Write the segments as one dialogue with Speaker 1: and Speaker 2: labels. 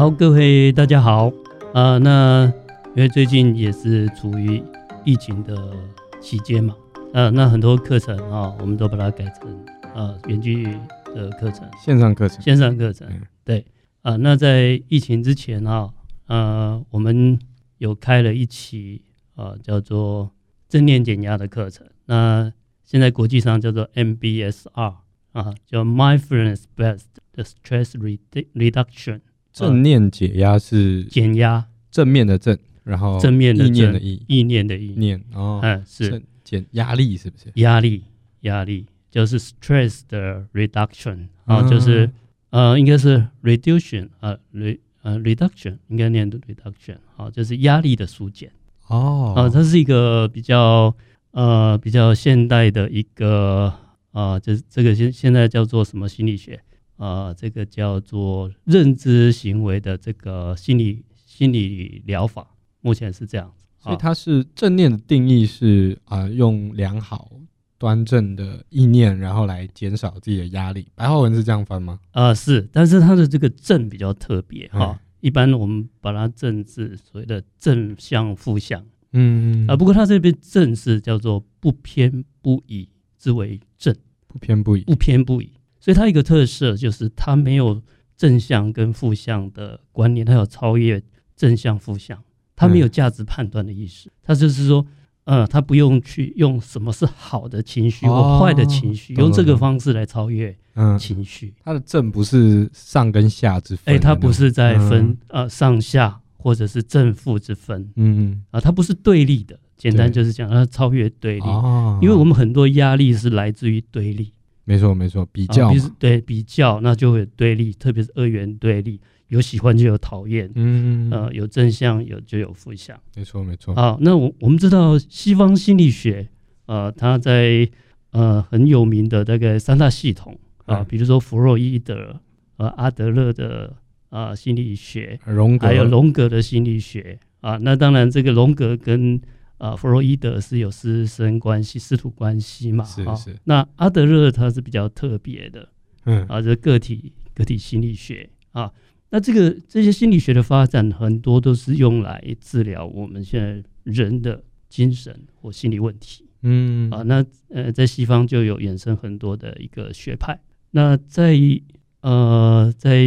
Speaker 1: 好，各位大家好啊、呃。那因为最近也是处于疫情的期间嘛，呃，那很多课程啊、哦，我们都把它改成呃远距的课程，
Speaker 2: 线上课程，
Speaker 1: 线上课程。嗯、对啊、呃，那在疫情之前啊，呃，我们有开了一期啊、呃，叫做正念减压的课程。那现在国际上叫做 MBSR 啊，叫 Mindfulness Based Stress Reduction。
Speaker 2: 正念解压是
Speaker 1: 减压，
Speaker 2: 正面的正，然后
Speaker 1: 正面的
Speaker 2: 意念的意，
Speaker 1: 意念的意。
Speaker 2: 念哦，
Speaker 1: 嗯，是。
Speaker 2: 减压力是不是？
Speaker 1: 压力压力就是 stress 的 reduction 啊，就是呃，应该是 reduction 呃，re 呃 reduction 应该念的 reduction 啊，就是压力的疏减
Speaker 2: 哦，
Speaker 1: 啊，它是一个比较呃比较现代的一个啊，就是这个现现在叫做什么心理学？呃，这个叫做认知行为的这个心理心理疗法，目前是这样子。
Speaker 2: 所以它是正念的定义是啊、呃，用良好端正的意念，然后来减少自己的压力。白话文是这样翻吗？
Speaker 1: 啊、呃，是，但是它的这个正比较特别哈、哦。一般我们把它正字所谓的正向、负向，
Speaker 2: 嗯
Speaker 1: 啊、呃，不过它这边正是叫做不偏不倚之为正，
Speaker 2: 不偏不倚，
Speaker 1: 不偏不倚。所以它一个特色就是它没有正向跟负向的观念，它有超越正向负向，它没有价值判断的意思。它就是说，呃，它不用去用什么是好的情绪或坏的情绪，用这个方式来超越情绪。
Speaker 2: 它的正不是上跟下之分，
Speaker 1: 哎，它不是在分呃上下或者是正负之分，
Speaker 2: 嗯嗯，
Speaker 1: 啊，它不是对立的。简单就是讲，它超越对立，因为我们很多压力是来自于对立。
Speaker 2: 没错，没错，比较、对比
Speaker 1: 较，那就会有对立，特别是二元对立，有喜欢就有讨厌，
Speaker 2: 嗯，
Speaker 1: 呃，有正向有就有负向，
Speaker 2: 没错，没错。
Speaker 1: 好，那我我们知道西方心理学，呃，它在呃很有名的大概三大系统啊、呃，比如说弗洛伊德、呃阿德勒的啊、呃、心理学，
Speaker 2: 荣格，
Speaker 1: 还有荣格的心理学啊、呃，那当然这个荣格跟啊，弗洛伊德是有师生关系、师徒关系嘛？
Speaker 2: 是是。
Speaker 1: 那阿德勒他是比较特别的，
Speaker 2: 嗯
Speaker 1: 啊，这个体个体心理学啊，那这个这些心理学的发展很多都是用来治疗我们现在人的精神或心理问题，
Speaker 2: 嗯
Speaker 1: 啊，那呃，在西方就有衍生很多的一个学派。那在呃，在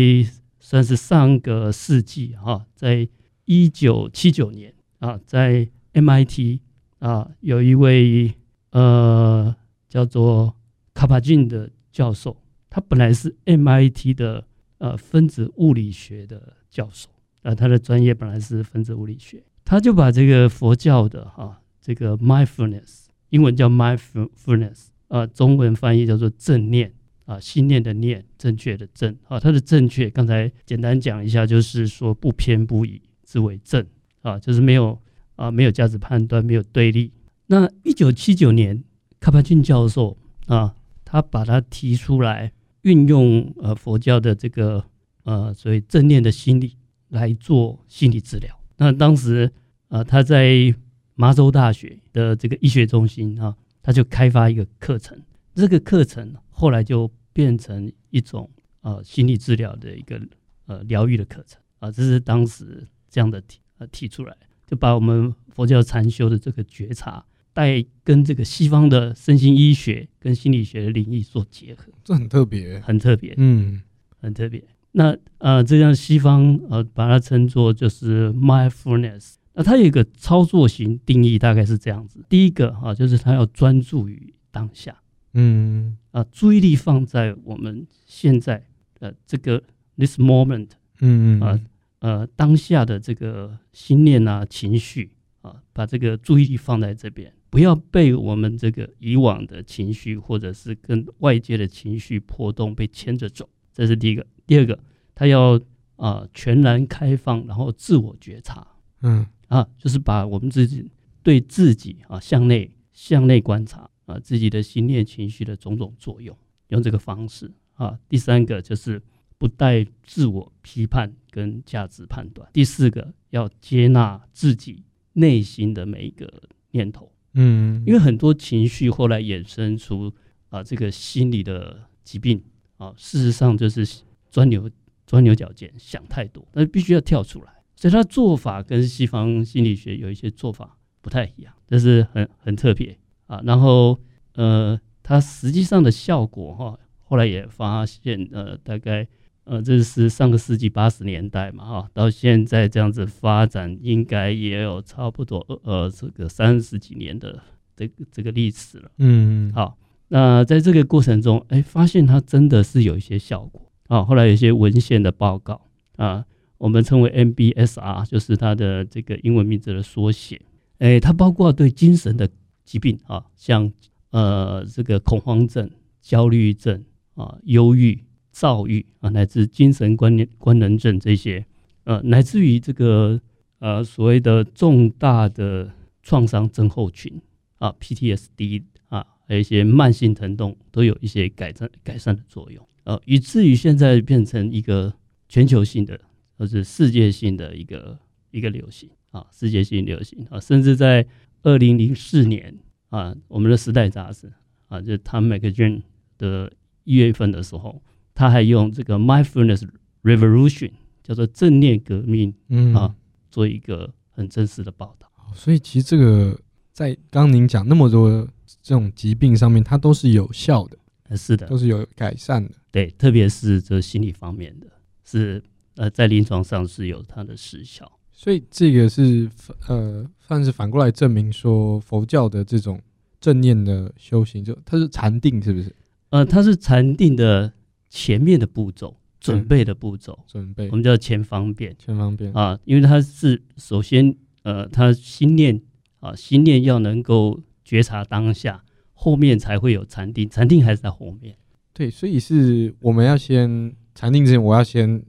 Speaker 1: 算是上个世纪哈、啊，在一九七九年啊，在 MIT 啊，有一位呃叫做卡帕金的教授，他本来是 MIT 的呃分子物理学的教授啊，他的专业本来是分子物理学，他就把这个佛教的哈、这个 mindfulness，英文叫 mindfulness 啊，中文翻译叫做正念啊，心念的念，正确的正啊，他的正确刚才简单讲一下，就是说不偏不倚之为正啊，就是没有。啊，没有价值判断，没有对立。那一九七九年，卡帕金教授啊，他把它提出来，运用呃佛教的这个呃所谓正念的心理来做心理治疗。那当时啊，他在麻州大学的这个医学中心啊，他就开发一个课程。这个课程后来就变成一种呃心理治疗的一个呃疗愈的课程啊，这是当时这样的提呃提出来。就把我们佛教禅修的这个觉察带跟这个西方的身心医学跟心理学的领域做结合，
Speaker 2: 这很特别，
Speaker 1: 很特别，
Speaker 2: 嗯，
Speaker 1: 很特别。那呃，这样西方呃把它称作就是 mindfulness。那它有一个操作型定义，大概是这样子：第一个啊，就是它要专注于当下，
Speaker 2: 嗯
Speaker 1: 啊，注意力放在我们现在呃这个 this moment，
Speaker 2: 嗯嗯
Speaker 1: 啊。呃，当下的这个心念啊、情绪啊，把这个注意力放在这边，不要被我们这个以往的情绪或者是跟外界的情绪波动被牵着走。这是第一个。第二个，他要啊、呃、全然开放，然后自我觉察。
Speaker 2: 嗯
Speaker 1: 啊，就是把我们自己对自己啊向内向内观察啊自己的心念情绪的种种作用，用这个方式啊。第三个就是。不带自我批判跟价值判断。第四个，要接纳自己内心的每一个念头。
Speaker 2: 嗯，
Speaker 1: 因为很多情绪后来衍生出啊，这个心理的疾病啊，事实上就是钻牛钻牛角尖，想太多，那必须要跳出来。所以他做法跟西方心理学有一些做法不太一样，这是很很特别啊。然后呃，他实际上的效果哈，后来也发现呃，大概呃，这是上个世纪八十年代嘛哈，到现在这样子发展，应该也有差不多呃这个三十几年的这个这个历史了。
Speaker 2: 嗯，
Speaker 1: 好，那在这个过程中，哎，发现它真的是有一些效果啊。后来有一些文献的报告啊。我们称为 MBSR，就是它的这个英文名字的缩写。哎，它包括对精神的疾病啊，像呃这个恐慌症、焦虑症啊、忧郁、躁郁啊，乃至精神关联官能症这些，呃，乃至于这个呃所谓的重大的创伤症候群啊 （PTSD） 啊，还有一些慢性疼痛，都有一些改善改善的作用。呃，以至于现在变成一个全球性的。或是世界性的一个一个流行啊，世界性流行啊，甚至在二零零四年啊，我们的时代杂志啊，就 Time Magazine 的一月份的时候，他还用这个 Mindfulness Revolution 叫做正念革命嗯啊，做一个很真实的报道。
Speaker 2: 所以其实这个在刚刚您讲那么多这种疾病上面，它都是有效的，
Speaker 1: 是的，
Speaker 2: 都是有改善的。
Speaker 1: 对，特别是这心理方面的，是。呃，在临床上是有它的实效，
Speaker 2: 所以这个是呃，算是反过来证明说佛教的这种正念的修行，就它是禅定，是不是？
Speaker 1: 呃，它是禅定的前面的步骤，准备的步骤，
Speaker 2: 准备，
Speaker 1: 我们叫前方便，
Speaker 2: 前方便。
Speaker 1: 啊，因为它是首先呃，他心念啊，心念要能够觉察当下，后面才会有禅定，禅定还是在后面。
Speaker 2: 对，所以是我们要先禅定之前，我要先。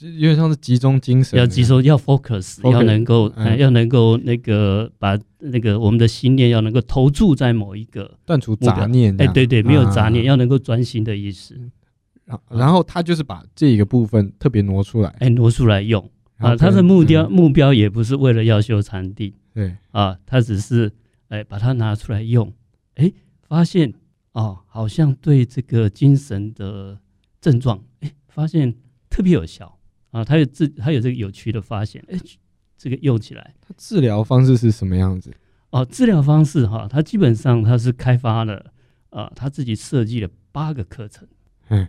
Speaker 2: 有点像是集中精神，
Speaker 1: 要集中，要 focus，, focus 要能够，嗯、要能够那个把那个我们的心念要能够投注在某一个
Speaker 2: 断除杂念，
Speaker 1: 哎，对对，没有杂念，啊、要能够专心的意思。
Speaker 2: 然后他就是把这一个部分特别挪出来，
Speaker 1: 哎，挪出来用啊。他的目标、嗯、目标也不是为了要修禅定，
Speaker 2: 对
Speaker 1: 啊，他只是哎把它拿出来用，哎，发现哦，好像对这个精神的症状，哎，发现特别有效。啊，他有自，他有这个有趣的发现，哎，这个用起来，
Speaker 2: 他治疗方式是什么样子？
Speaker 1: 哦，治疗方式哈，他基本上他是开发了，啊，他自己设计了八个课程，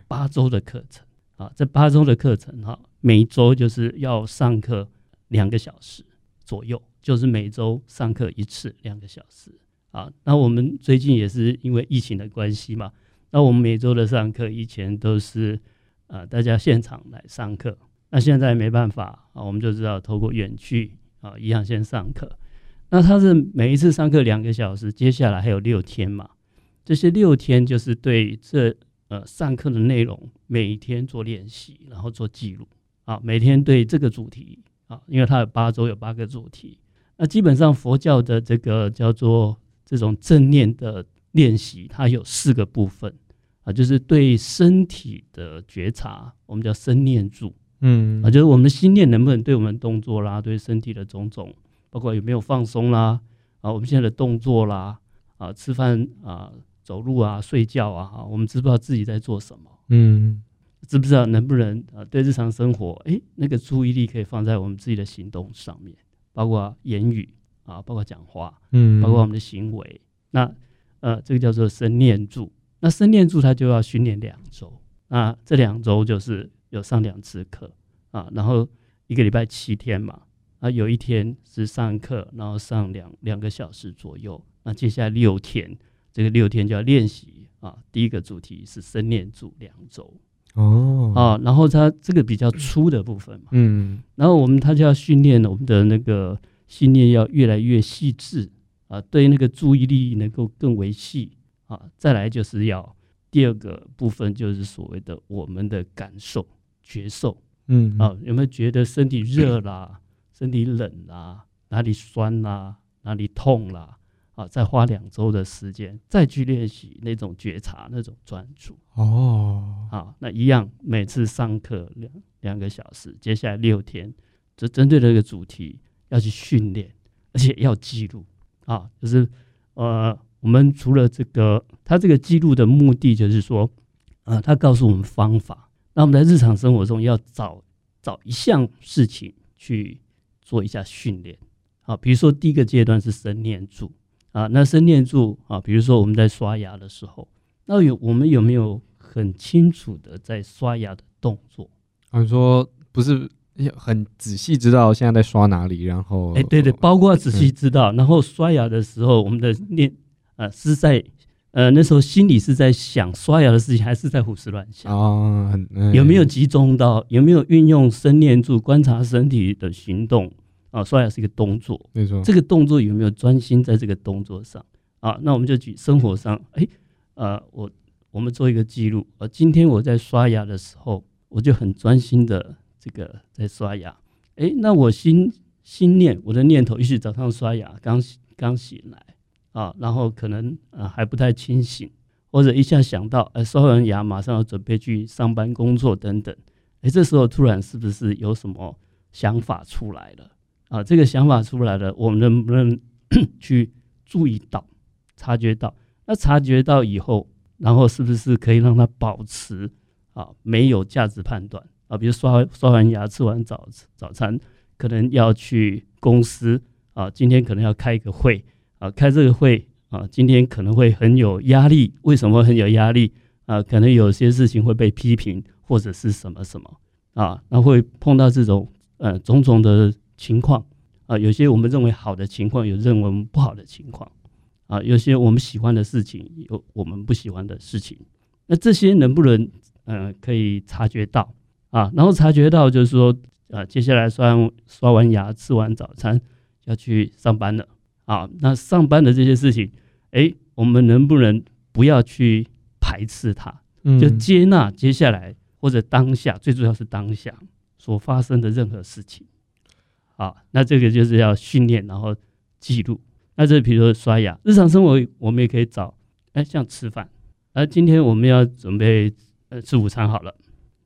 Speaker 1: 八周的课程，啊，这八周的课程哈，每一周就是要上课两个小时左右，就是每周上课一次两个小时，啊，那我们最近也是因为疫情的关系嘛，那我们每周的上课以前都是，啊，大家现场来上课。那现在没办法啊，我们就知道透过远距啊，一样先上课。那他是每一次上课两个小时，接下来还有六天嘛？这些六天就是对这呃上课的内容每一天做练习，然后做记录啊。每天对这个主题啊，因为它有八周有八个主题。那基本上佛教的这个叫做这种正念的练习，它有四个部分啊，就是对身体的觉察，我们叫身念住。嗯啊，就是我们的心念能不能对我们动作啦，对身体的种种，包括有没有放松啦，啊，我们现在的动作啦，啊，吃饭啊，走路啊，睡觉啊，哈，我们知不知道自己在做什么？嗯，知不知道能不能啊，对日常生活，哎、欸，那个注意力可以放在我们自己的行动上面，包括言语啊，包括讲话，嗯，包括我们的行为。那呃，这个叫做生念住。那生念住它就要训练两周，那这两周就是。有上两次课啊，然后一个礼拜七天嘛，啊，有一天是上课，然后上两两个小时左右，那接下来六天，这个六天就要练习啊。第一个主题是生念住两周哦，啊，然后它这个比较粗的部分嘛，嗯，然后我们它就要训练我们的那个心念要越来越细致啊，对那个注意力能够更为细啊，再来就是要第二个部分就是所谓的我们的感受。觉受，嗯啊，有没有觉得身体热啦，身体冷啦，哪里酸啦，哪里痛啦？啊，再花两周的时间再去练习那种觉察，那种专注。哦，啊，那一样，每次上课两两个小时，接下来六天，就针对这个主题要去训练，而且要记录。啊，就是呃，我们除了这个，他这个记录的目的就是说，呃，他告诉我们方法。那我们在日常生活中要找找一项事情去做一下训练。好，比如说第一个阶段是生念住啊，那生念住啊，比如说我们在刷牙的时候，那有我们有没有很清楚的在刷牙的动作？
Speaker 2: 啊，说不是很仔细知道现在在刷哪里，然后
Speaker 1: 哎，对对，包括仔细知道，然后刷牙的时候，我们的念呃是在呃那时候心里是在想刷牙的事情，还是在胡思乱想
Speaker 2: 啊？
Speaker 1: 有没有集中到？有没有运用生念住观察身体的行动？啊，刷牙是一个动作，
Speaker 2: 没错。
Speaker 1: 这个动作有没有专心在这个动作上啊？那我们就举生活上，哎，呃，我我们做一个记录。呃，今天我在刷牙的时候，我就很专心的这个在刷牙。哎，那我心心念我的念头，也许早上刷牙刚刚醒来啊，然后可能呃还不太清醒，或者一下想到，哎，刷完牙马上要准备去上班工作等等。哎，这时候突然是不是有什么想法出来了？啊，这个想法出来了，我们能不能 去注意到、察觉到？那察觉到以后，然后是不是可以让他保持啊没有价值判断啊？比如刷刷完牙、吃完早早餐，可能要去公司啊，今天可能要开一个会啊，开这个会啊，今天可能会很有压力。为什么很有压力啊？可能有些事情会被批评，或者是什么什么啊？那会碰到这种呃种种的。情况啊，有些我们认为好的情况，有认为我们不好的情况啊，有些我们喜欢的事情，有我们不喜欢的事情。那这些能不能呃可以察觉到啊？然后察觉到就是说啊，接下来刷刷完牙，吃完早餐要去上班了啊。那上班的这些事情，哎，我们能不能不要去排斥它，就接纳接下来或者当下，最主要是当下所发生的任何事情。啊，那这个就是要训练，然后记录。那这比如说刷牙，日常生活我们也可以找，哎，像吃饭，啊，今天我们要准备呃吃午餐好了，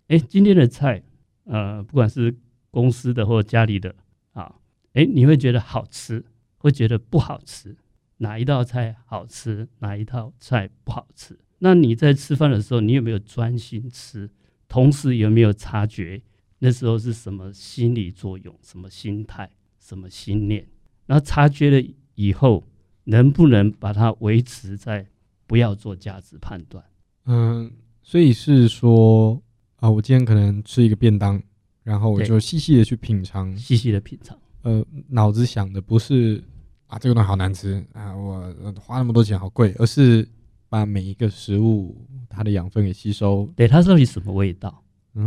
Speaker 1: 哎，今天的菜，呃，不管是公司的或家里的，啊，哎，你会觉得好吃，会觉得不好吃，哪一道菜好吃，哪一道菜不好吃？那你在吃饭的时候，你有没有专心吃？同时有没有察觉？那时候是什么心理作用？什么心态？什么心念？然后察觉了以后，能不能把它维持在不要做价值判断？
Speaker 2: 嗯，所以是说啊，我今天可能吃一个便当，然后我就细细的去品尝，
Speaker 1: 细细的品尝。
Speaker 2: 呃，脑子想的不是啊，这个东西好难吃啊，我花那么多钱好贵，而是把每一个食物它的养分给吸收。
Speaker 1: 对，它到底什么味道？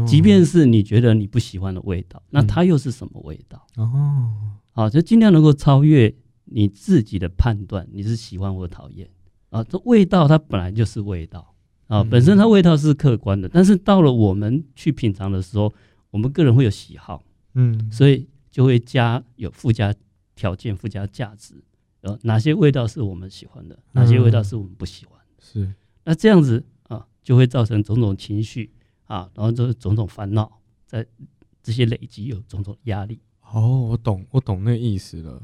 Speaker 1: 即便是你觉得你不喜欢的味道，那它又是什么味道？哦，好，就尽量能够超越你自己的判断，你是喜欢或讨厌啊？这味道它本来就是味道啊，本身它味道是客观的，但是到了我们去品尝的时候，我们个人会有喜好，嗯，所以就会加有附加条件、附加价值，呃，哪些味道是我们喜欢的，哪些味道是我们不喜欢？是，那这样子啊，就会造成种种情绪。啊，然后就是种种烦恼，在这些累积有种种压力。
Speaker 2: 哦，我懂，我懂那个意思了。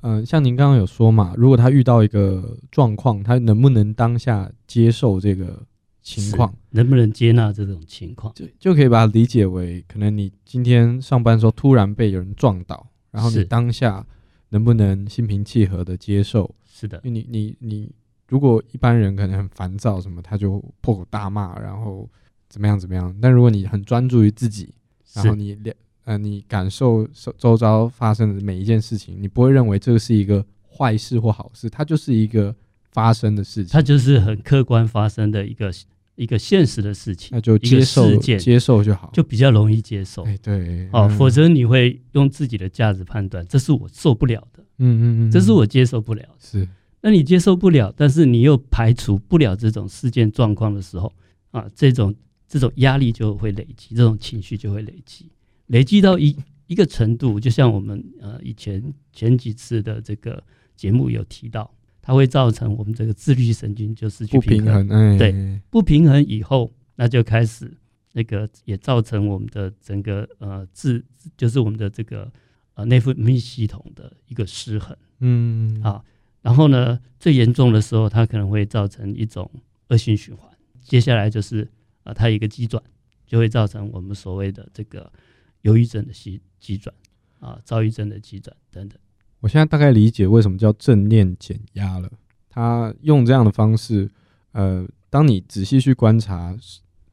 Speaker 2: 嗯、呃，像您刚刚有说嘛，如果他遇到一个状况，他能不能当下接受这个情况？
Speaker 1: 能不能接纳这种情况？
Speaker 2: 就就可以把它理解为，可能你今天上班的时候突然被有人撞倒，然后你当下能不能心平气和的接受？
Speaker 1: 是的，
Speaker 2: 因为你你你，如果一般人可能很烦躁什么，他就破口大骂，然后。怎么样？怎么样？但如果你很专注于自己，然后你了呃，你感受周遭发生的每一件事情，你不会认为这个是一个坏事或好事，它就是一个发生的事情，
Speaker 1: 它就是很客观发生的一个一个现实的事情，
Speaker 2: 那就接受接受就好，
Speaker 1: 就比较容易接受。
Speaker 2: 哎，对，
Speaker 1: 哦，嗯、否则你会用自己的价值判断，这是我受不了的，嗯嗯嗯，这是我接受不了的，
Speaker 2: 是。
Speaker 1: 那你接受不了，但是你又排除不了这种事件状况的时候，啊，这种。这种压力就会累积，这种情绪就会累积，累积到一一个程度，就像我们呃以前前几次的这个节目有提到，它会造成我们这个自律神经就失去平衡，
Speaker 2: 不平衡，
Speaker 1: 对，不平衡以后，那就开始那个也造成我们的整个呃自就是我们的这个呃内分泌系统的一个失衡，嗯。啊，然后呢最严重的时候，它可能会造成一种恶性循环，接下来就是。啊，它一个急转，就会造成我们所谓的这个忧郁症的急急转啊，躁郁症的急转等等。
Speaker 2: 我现在大概理解为什么叫正念减压了。他用这样的方式，呃，当你仔细去观察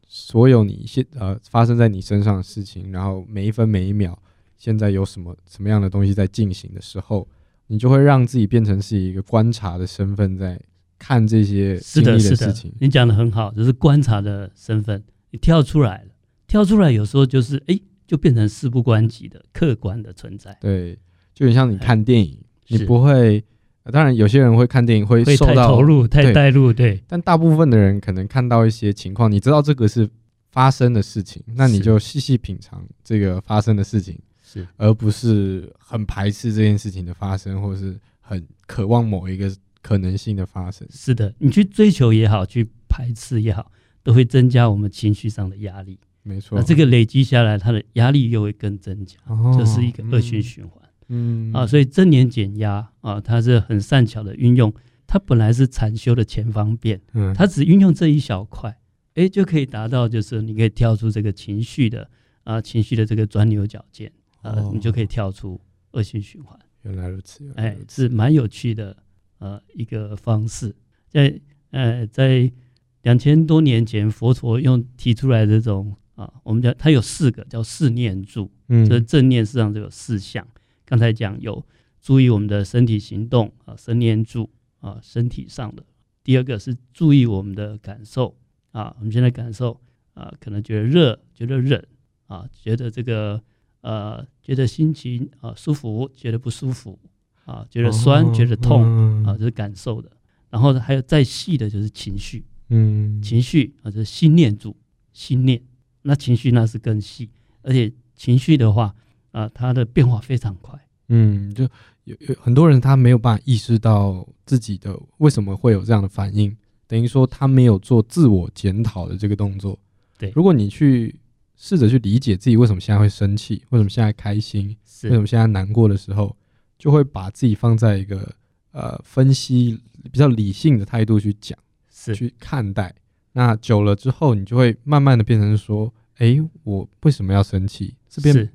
Speaker 2: 所有你现呃发生在你身上的事情，然后每一分每一秒现在有什么什么样的东西在进行的时候，你就会让自己变成是一个观察的身份在看这些经历的事情。是的，是的，你
Speaker 1: 讲的很好，就是观察的身份，你跳出来了，跳出来有时候就是哎，就变成事不关己的客观的存在。
Speaker 2: 对，就很像你看电影，你不会。当然，有些人会看电影会受到
Speaker 1: 投入、太带入，对。
Speaker 2: 但大部分的人可能看到一些情况，你知道这个是发生的事情，那你就细细品尝这个发生的事情，
Speaker 1: 是，
Speaker 2: 而不是很排斥这件事情的发生，或是很渴望某一个可能性的发生。
Speaker 1: 是的，你去追求也好，去排斥也好，都会增加我们情绪上的压力。
Speaker 2: 没错，
Speaker 1: 那这个累积下来，它的压力又会更增加，哦、这是一个恶性循环。嗯
Speaker 2: 嗯
Speaker 1: 啊，所以正念减压啊，它是很善巧的运用。它本来是禅修的前方便，嗯，它只运用这一小块，哎、欸，就可以达到就是你可以跳出这个情绪的啊，情绪的这个钻牛角尖啊，哦、你就可以跳出恶性循环。
Speaker 2: 原来如此，
Speaker 1: 哎、欸，是蛮有趣的呃一个方式。在呃在两千多年前，佛陀用提出来这种啊，我们叫它有四个叫四念住，嗯，这正念实际上就有四项。刚才讲有注意我们的身体行动啊，身念住啊，身体上的。第二个是注意我们的感受啊，我们现在感受啊，可能觉得热，觉得冷啊，觉得这个呃，觉得心情啊舒服，觉得不舒服啊，觉得酸，哦、觉得痛、嗯、啊，这是感受的。然后还有再细的就是情绪，嗯，情绪啊，就是心念住，心念。那情绪那是更细，而且情绪的话。啊，它的变化非常快。
Speaker 2: 嗯，就有有很多人他没有办法意识到自己的为什么会有这样的反应，等于说他没有做自我检讨的这个动作。
Speaker 1: 对，
Speaker 2: 如果你去试着去理解自己为什么现在会生气，为什么现在开心，为什么现在难过的时候，就会把自己放在一个呃分析比较理性的态度去讲，
Speaker 1: 是
Speaker 2: 去看待。那久了之后，你就会慢慢的变成说，哎，我为什么要生气？这边。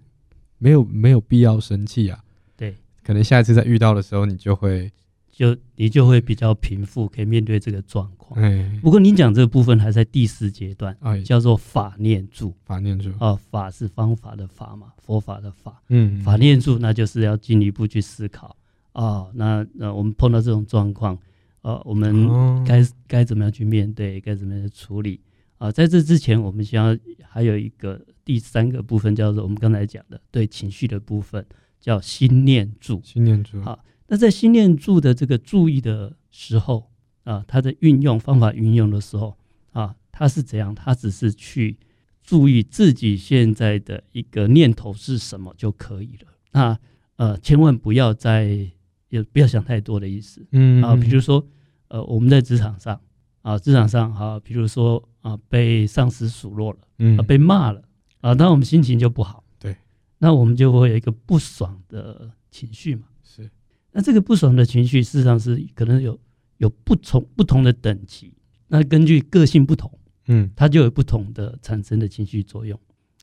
Speaker 2: 没有没有必要生气啊，
Speaker 1: 对，
Speaker 2: 可能下一次再遇到的时候，你就会
Speaker 1: 就你就会比较平复，可以面对这个状况。
Speaker 2: 哎，
Speaker 1: 不过你讲这个部分还在第四阶段，
Speaker 2: 哎，
Speaker 1: 叫做法念住。
Speaker 2: 法念住
Speaker 1: 啊，法是方法的法嘛，佛法的法。
Speaker 2: 嗯，
Speaker 1: 法念住，那就是要进一步去思考啊。那那我们碰到这种状况，呃，我们该该怎么样去面对，该怎么样去处理啊？在这之前，我们需要还有一个。第三个部分叫做我们刚才讲的对情绪的部分，叫心念住。
Speaker 2: 心念住。
Speaker 1: 好，那在心念住的这个注意的时候啊，它的运用方法运用的时候啊，它是怎样？它只是去注意自己现在的一个念头是什么就可以了。那呃，千万不要再也不要想太多的意思。
Speaker 2: 嗯
Speaker 1: 啊，比如说呃，我们在职场上啊，职场上哈，比如说啊，被上司数落了，嗯，被骂了。啊，那我们心情就不好，
Speaker 2: 对，
Speaker 1: 那我们就会有一个不爽的情绪嘛。
Speaker 2: 是，
Speaker 1: 那这个不爽的情绪，事实上是可能有有不同不同的等级，那根据个性不同，
Speaker 2: 嗯，
Speaker 1: 它就有不同的产生的情绪作用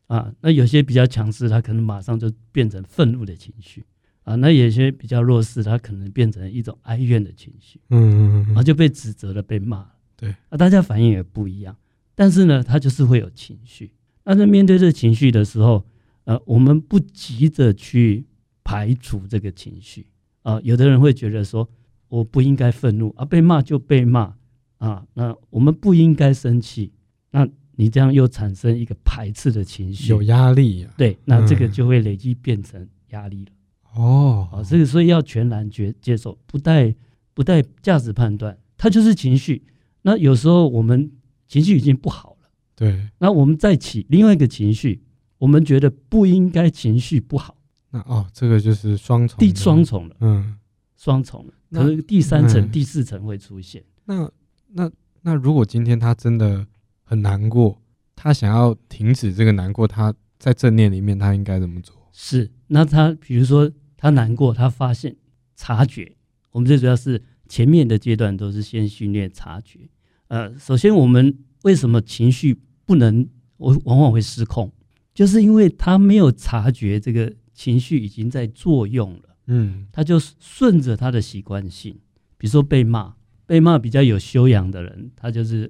Speaker 1: 啊。那有些比较强势，它可能马上就变成愤怒的情绪啊。那有些比较弱势，它可能变成一种哀怨的情绪，
Speaker 2: 嗯嗯嗯，
Speaker 1: 然后就被指责了，被骂了。
Speaker 2: 对，
Speaker 1: 啊，大家反应也不一样，但是呢，它就是会有情绪。那在面对这个情绪的时候，呃，我们不急着去排除这个情绪啊、呃。有的人会觉得说，我不应该愤怒啊，被骂就被骂啊。那我们不应该生气，那你这样又产生一个排斥的情绪，
Speaker 2: 有压力啊。
Speaker 1: 对，那这个就会累积变成压力了。
Speaker 2: 哦、
Speaker 1: 嗯，啊，这个所以要全然接接受，不带不带价值判断，它就是情绪。那有时候我们情绪已经不好了。
Speaker 2: 对，
Speaker 1: 那我们再起另外一个情绪，我们觉得不应该情绪不好。
Speaker 2: 那哦，这个就是双重，
Speaker 1: 第双重了，
Speaker 2: 嗯，
Speaker 1: 双重了。可是第三层、嗯、第四层会出现。
Speaker 2: 那那那如果今天他真的很难过，他想要停止这个难过，他在正念里面他应该怎么做？
Speaker 1: 是，那他比如说他难过，他发现察觉，我们最主要是前面的阶段都是先训练察觉。呃，首先我们为什么情绪不能我往往会失控，就是因为他没有察觉这个情绪已经在作用了，
Speaker 2: 嗯，
Speaker 1: 他就顺着他的习惯性，比如说被骂，被骂比较有修养的人，他就是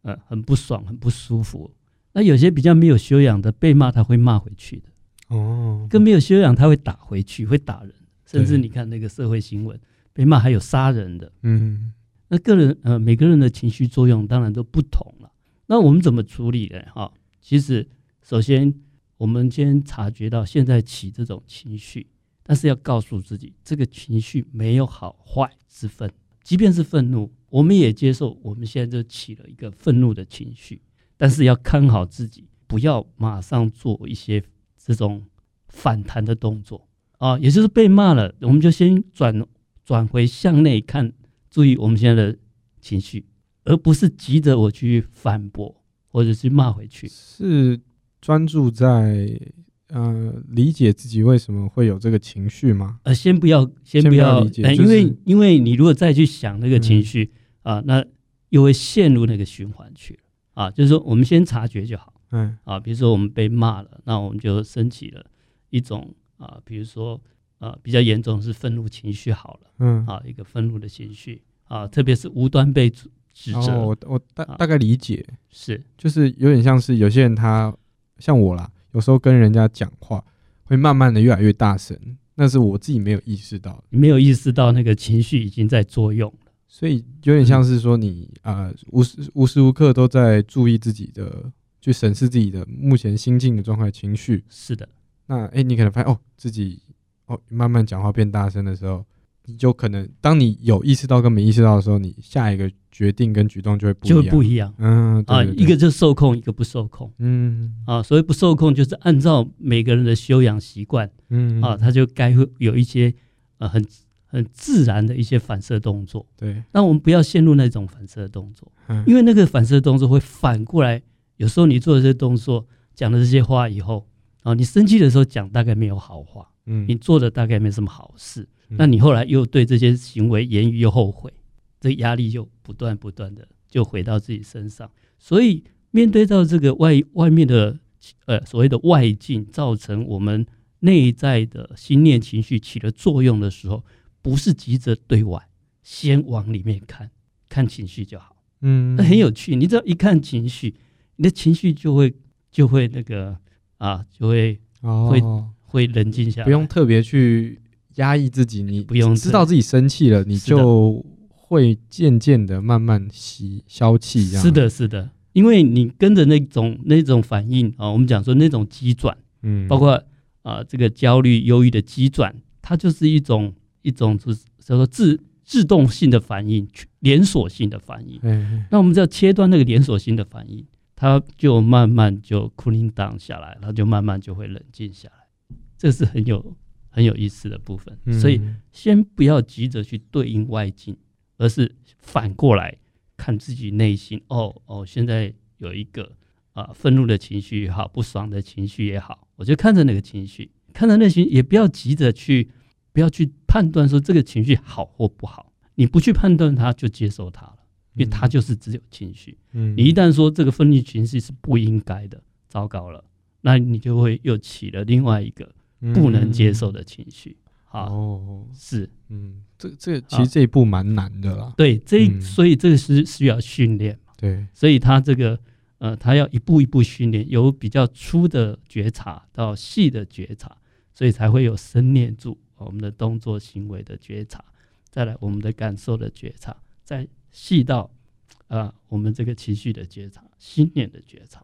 Speaker 1: 呃很不爽，很不舒服。那有些比较没有修养的，被骂他会骂回去的，
Speaker 2: 哦，
Speaker 1: 更没有修养他会打回去，会打人，甚至你看那个社会新闻，被骂还有杀人的，
Speaker 2: 嗯，
Speaker 1: 那个人呃每个人的情绪作用当然都不同了。那我们怎么处理呢？哈，其实首先我们先察觉到现在起这种情绪，但是要告诉自己，这个情绪没有好坏之分，即便是愤怒，我们也接受我们现在就起了一个愤怒的情绪。但是要看好自己，不要马上做一些这种反弹的动作啊，也就是被骂了，我们就先转转回向内看，注意我们现在的情绪，而不是急着我去反驳或者是骂回去。
Speaker 2: 是专注在呃理解自己为什么会有这个情绪吗？
Speaker 1: 呃，先不要，先不要，
Speaker 2: 不要理解，
Speaker 1: 呃，因为、就是、因为你如果再去想那个情绪、嗯、啊，那又会陷入那个循环去了。啊，就是说，我们先察觉就好。
Speaker 2: 嗯，
Speaker 1: 啊，比如说我们被骂了，那我们就升起了一种啊，比如说啊，比较严重是愤怒情绪好了。嗯，啊，一个愤怒的情绪啊，特别是无端被指责。
Speaker 2: 哦，我我大大概理解，
Speaker 1: 是，
Speaker 2: 就是有点像是有些人他像我啦，有时候跟人家讲话会慢慢的越来越大声，那是我自己没有意识到，
Speaker 1: 没有意识到那个情绪已经在作用。
Speaker 2: 所以有点像是说你啊、呃，无时无时无刻都在注意自己的，去审视自己的目前心境的状态、情绪。
Speaker 1: 是的，
Speaker 2: 那诶、欸，你可能发现哦，自己哦慢慢讲话变大声的时候，你就可能当你有意识到跟没意识到的时候，你下一个决定跟举动就会不一样，
Speaker 1: 就会不一样。
Speaker 2: 嗯，
Speaker 1: 啊，一个就受控，一个不受控。
Speaker 2: 嗯，
Speaker 1: 啊，所谓不受控，就是按照每个人的修养习惯，嗯啊，他就该会有一些呃很。很自然的一些反射动作，
Speaker 2: 对。
Speaker 1: 那我们不要陷入那种反射动作，
Speaker 2: 嗯，
Speaker 1: 因为那个反射动作会反过来。有时候你做的这些动作，讲的这些话以后，啊，你生气的时候讲大概没有好话，嗯，你做的大概没什么好事，嗯，那你后来又对这些行为言语又后悔，这压力就不断不断的就回到自己身上。所以面对到这个外外面的呃所谓的外境，造成我们内在的心念情绪起了作用的时候。不是急着对外，先往里面看，看情绪就好。嗯，那很有趣。你只要一看情绪，你的情绪就会就会那个啊，就会、哦、会会冷静下来。
Speaker 2: 不用特别去压抑自己，你
Speaker 1: 不用
Speaker 2: 知道自己生气了，你就会渐渐的慢慢吸消气。
Speaker 1: 是的，是的，因为你跟着那种那种反应啊，我们讲说那种急转，嗯，包括啊这个焦虑、忧郁的急转，它就是一种。一种就是叫做自自动性的反应，连锁性的反应。嗯，那我们只要切断那个连锁性的反应，它就慢慢就 cooling down 下来，它就慢慢就会冷静下来。这是很有很有意思的部分。嗯。所以先不要急着去对应外境，而是反过来看自己内心。哦哦，现在有一个啊愤怒的情绪也好，不爽的情绪也好，我就看着那个情绪，看着那些，也不要急着去。不要去判断说这个情绪好或不好，你不去判断它，就接受它了，因为它就是只有情绪。嗯，你一旦说这个愤怒情绪是不应该的，糟糕了，那你就会又起了另外一个不能接受的情绪。好，哦，是，
Speaker 2: 嗯，这这其实这一步蛮难的啦。
Speaker 1: 对，这所以这个是需要训练
Speaker 2: 嘛。
Speaker 1: 对，所以他这个呃，他要一步一步训练，由比较粗的觉察到细的觉察，所以才会有生念住。我们的动作行为的觉察，再来我们的感受的觉察，再细到啊、呃，我们这个情绪的觉察、心念的觉察。